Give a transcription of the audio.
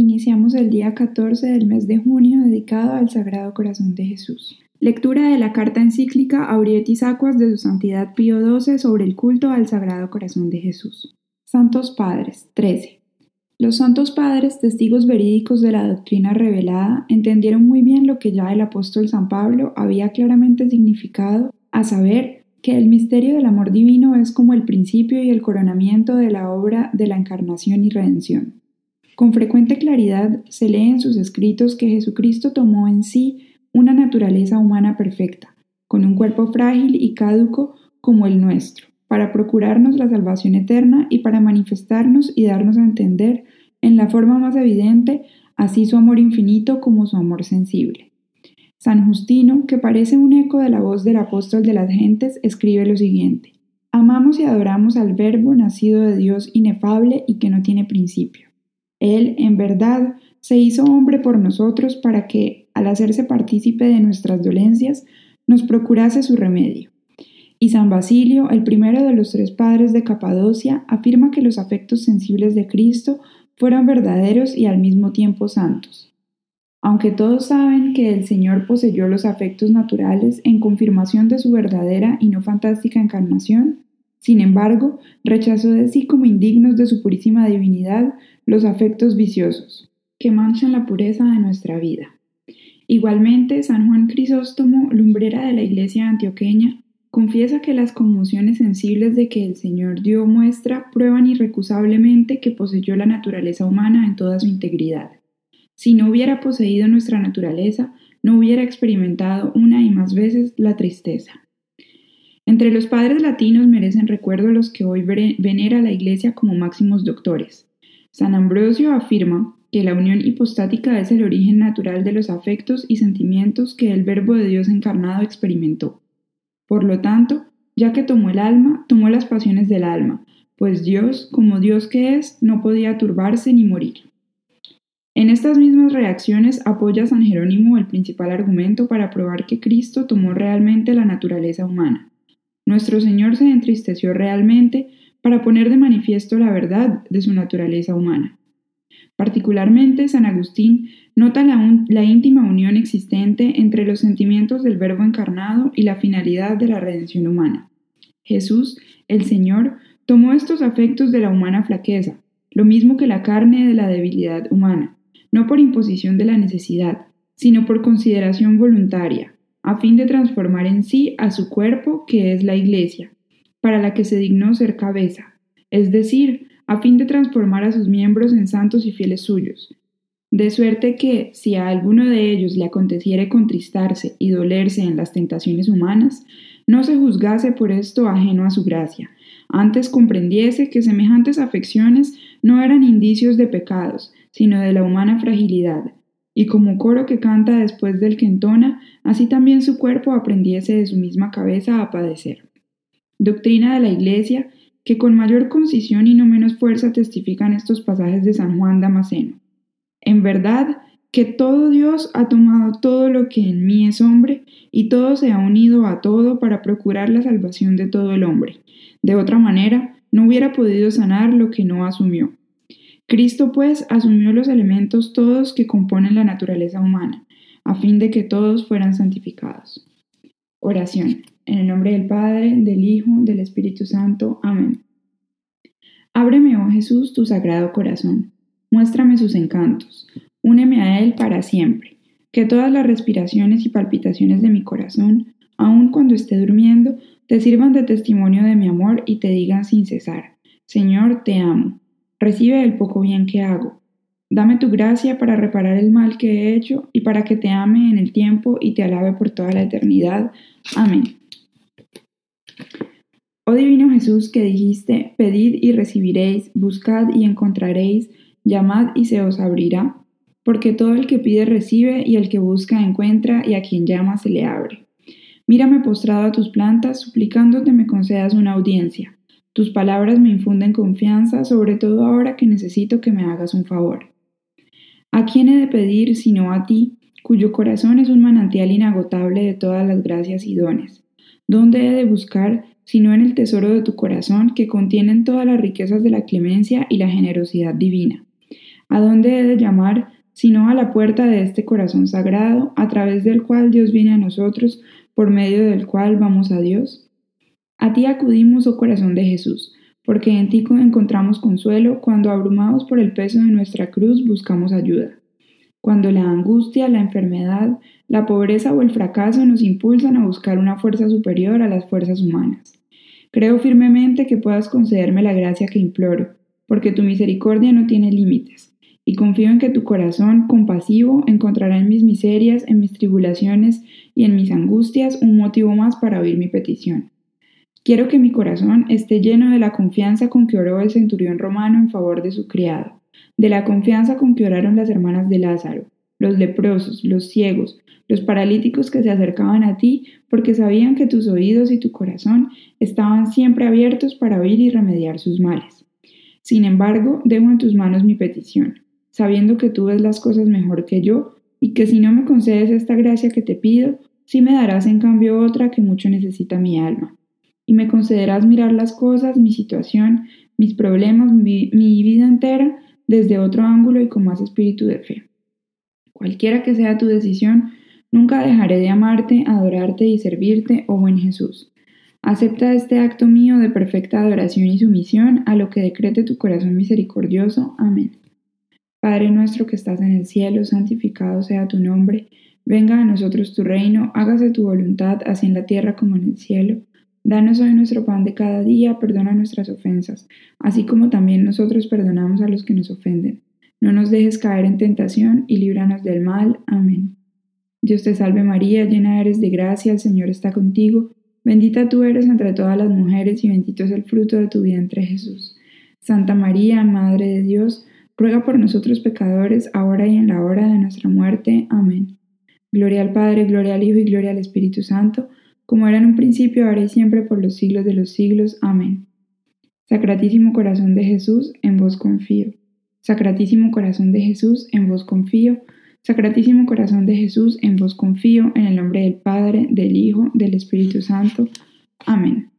Iniciamos el día 14 del mes de junio dedicado al Sagrado Corazón de Jesús. Lectura de la carta encíclica Aurietis Aquas de su Santidad Pío XII sobre el culto al Sagrado Corazón de Jesús. Santos Padres 13. Los Santos Padres, testigos verídicos de la doctrina revelada, entendieron muy bien lo que ya el apóstol San Pablo había claramente significado, a saber, que el misterio del amor divino es como el principio y el coronamiento de la obra de la encarnación y redención. Con frecuente claridad se lee en sus escritos que Jesucristo tomó en sí una naturaleza humana perfecta, con un cuerpo frágil y caduco como el nuestro, para procurarnos la salvación eterna y para manifestarnos y darnos a entender en la forma más evidente así su amor infinito como su amor sensible. San Justino, que parece un eco de la voz del apóstol de las gentes, escribe lo siguiente. Amamos y adoramos al Verbo nacido de Dios inefable y que no tiene principio él, en verdad, se hizo hombre por nosotros para que, al hacerse partícipe de nuestras dolencias, nos procurase su remedio. Y San Basilio, el primero de los tres padres de Capadocia, afirma que los afectos sensibles de Cristo fueron verdaderos y al mismo tiempo santos. Aunque todos saben que el Señor poseyó los afectos naturales en confirmación de su verdadera y no fantástica encarnación, sin embargo, rechazó de sí como indignos de su purísima divinidad los afectos viciosos, que manchan la pureza de nuestra vida. Igualmente, San Juan Crisóstomo, lumbrera de la iglesia antioqueña, confiesa que las conmociones sensibles de que el Señor dio muestra prueban irrecusablemente que poseyó la naturaleza humana en toda su integridad. Si no hubiera poseído nuestra naturaleza, no hubiera experimentado una y más veces la tristeza. Entre los padres latinos merecen recuerdo los que hoy venera la Iglesia como máximos doctores. San Ambrosio afirma que la unión hipostática es el origen natural de los afectos y sentimientos que el Verbo de Dios encarnado experimentó. Por lo tanto, ya que tomó el alma, tomó las pasiones del alma, pues Dios, como Dios que es, no podía turbarse ni morir. En estas mismas reacciones apoya San Jerónimo el principal argumento para probar que Cristo tomó realmente la naturaleza humana. Nuestro Señor se entristeció realmente para poner de manifiesto la verdad de su naturaleza humana. Particularmente, San Agustín nota la, íntima unión existente entre los sentimientos del Verbo encarnado y la finalidad de la redención humana. Jesús, el Señor, tomó estos afectos de la humana flaqueza, lo mismo que la carne de la debilidad humana, no por imposición de la necesidad, sino por consideración voluntaria, a fin de transformar en sí a su cuerpo, que es la Iglesia, para la que se dignó ser cabeza, es decir, a fin de transformar a sus miembros en santos y fieles suyos. De suerte que, si a alguno de ellos le aconteciere contristarse y dolerse en las tentaciones humanas, no se juzgase por esto ajeno a su gracia, antes comprendiese que semejantes afecciones no eran indicios de pecados, sino de la humana fragilidad, y como coro que canta después del que entona, así también su cuerpo aprendiese de su misma cabeza a padecer. Doctrina de la Iglesia que con mayor concisión y no menos fuerza testifican estos pasajes de San Juan Damasceno. En verdad, que todo Dios ha tomado todo lo que en mí es hombre, y todo se ha unido a todo para procurar la salvación de todo el hombre. De otra manera, no hubiera podido sanar lo que no asumió. Cristo, pues, asumió los elementos todos que componen la naturaleza humana, a fin de que todos fueran santificados. Oración. En el nombre del Padre, del Hijo, del Espíritu Santo. Amén. Ábreme, oh Jesús, tu sagrado corazón. Muéstrame sus encantos. Úneme a él para siempre. Que todas las respiraciones y palpitaciones de mi corazón, aun cuando esté durmiendo, te sirvan de testimonio de mi amor y te digan sin cesar, Señor, te amo Recibe el poco bien que hago. Dame tu gracia para reparar el mal que he hecho y para que te ame en el tiempo y te alabe por toda la eternidad. Amén. Oh Divino Jesús que dijiste, pedid y recibiréis, buscad y encontraréis, llamad y se os abrirá, porque todo el que pide recibe y el que busca encuentra y a quien llama se le abre. Mírame postrado a tus plantas, suplicándote me concedas una audiencia. Tus palabras me infunden confianza, sobre todo ahora que necesito que me hagas un favor. ¿A quién he de pedir sino a ti, cuyo corazón es un manantial inagotable de todas las gracias y dones? ¿Dónde he de buscar sino en el tesoro de tu corazón que contienen todas las riquezas de la clemencia y la generosidad divina? ¿A dónde he de llamar sino a la puerta de este corazón sagrado, a través del cual Dios viene a nosotros, por medio del cual vamos a Dios? A ti acudimos, oh corazón de Jesús, porque en ti encontramos consuelo cuando abrumados por el peso de nuestra cruz buscamos ayuda. Cuando la angustia, la enfermedad, la pobreza o el fracaso nos impulsan a buscar una fuerza superior a las fuerzas humanas. Creo firmemente que puedas concederme la gracia que imploro, porque tu misericordia no tiene límites, y confío en que tu corazón compasivo encontrará en mis miserias, en mis tribulaciones y en mis angustias un motivo más para oír mi petición. Quiero que mi corazón esté lleno de la confianza con que oró el centurión romano en favor de su criado, de la confianza con que oraron las hermanas de Lázaro, los leprosos, los ciegos, los paralíticos que se acercaban a ti porque sabían que tus oídos y tu corazón estaban siempre abiertos para oír y remediar sus males. Sin embargo, dejo en tus manos mi petición, sabiendo que tú ves las cosas mejor que yo y que si no me concedes esta gracia que te pido, sí me darás en cambio otra que mucho necesita mi alma y me concederás mirar las cosas, mi situación, mis problemas, mi, vida entera desde otro ángulo y con más espíritu de fe. Cualquiera que sea tu decisión, nunca dejaré de amarte, adorarte y servirte, oh buen Jesús. Acepta este acto mío de perfecta adoración y sumisión a lo que decrete tu corazón misericordioso. Amén. Padre nuestro que estás en el cielo, santificado sea tu nombre, venga a nosotros tu reino, hágase tu voluntad, así en la tierra como en el cielo. Danos hoy nuestro pan de cada día, perdona nuestras ofensas, así como también nosotros perdonamos a los que nos ofenden. No nos dejes caer en tentación y líbranos del mal. Amén. Dios te salve María, llena eres de gracia, el Señor está contigo. Bendita tú eres entre todas las mujeres y bendito es el fruto de tu vientre Jesús. Santa María, Madre de Dios, ruega por nosotros pecadores, ahora y en la hora de nuestra muerte. Amén. Gloria al Padre, gloria al Hijo y gloria al Espíritu Santo como era en un principio, ahora y siempre, por los siglos de los siglos. Amén. Sacratísimo corazón de Jesús, en vos confío. Sacratísimo corazón de Jesús, en vos confío. Sacratísimo corazón de Jesús, en vos confío, en el nombre del Padre, del Hijo, del Espíritu Santo. Amén.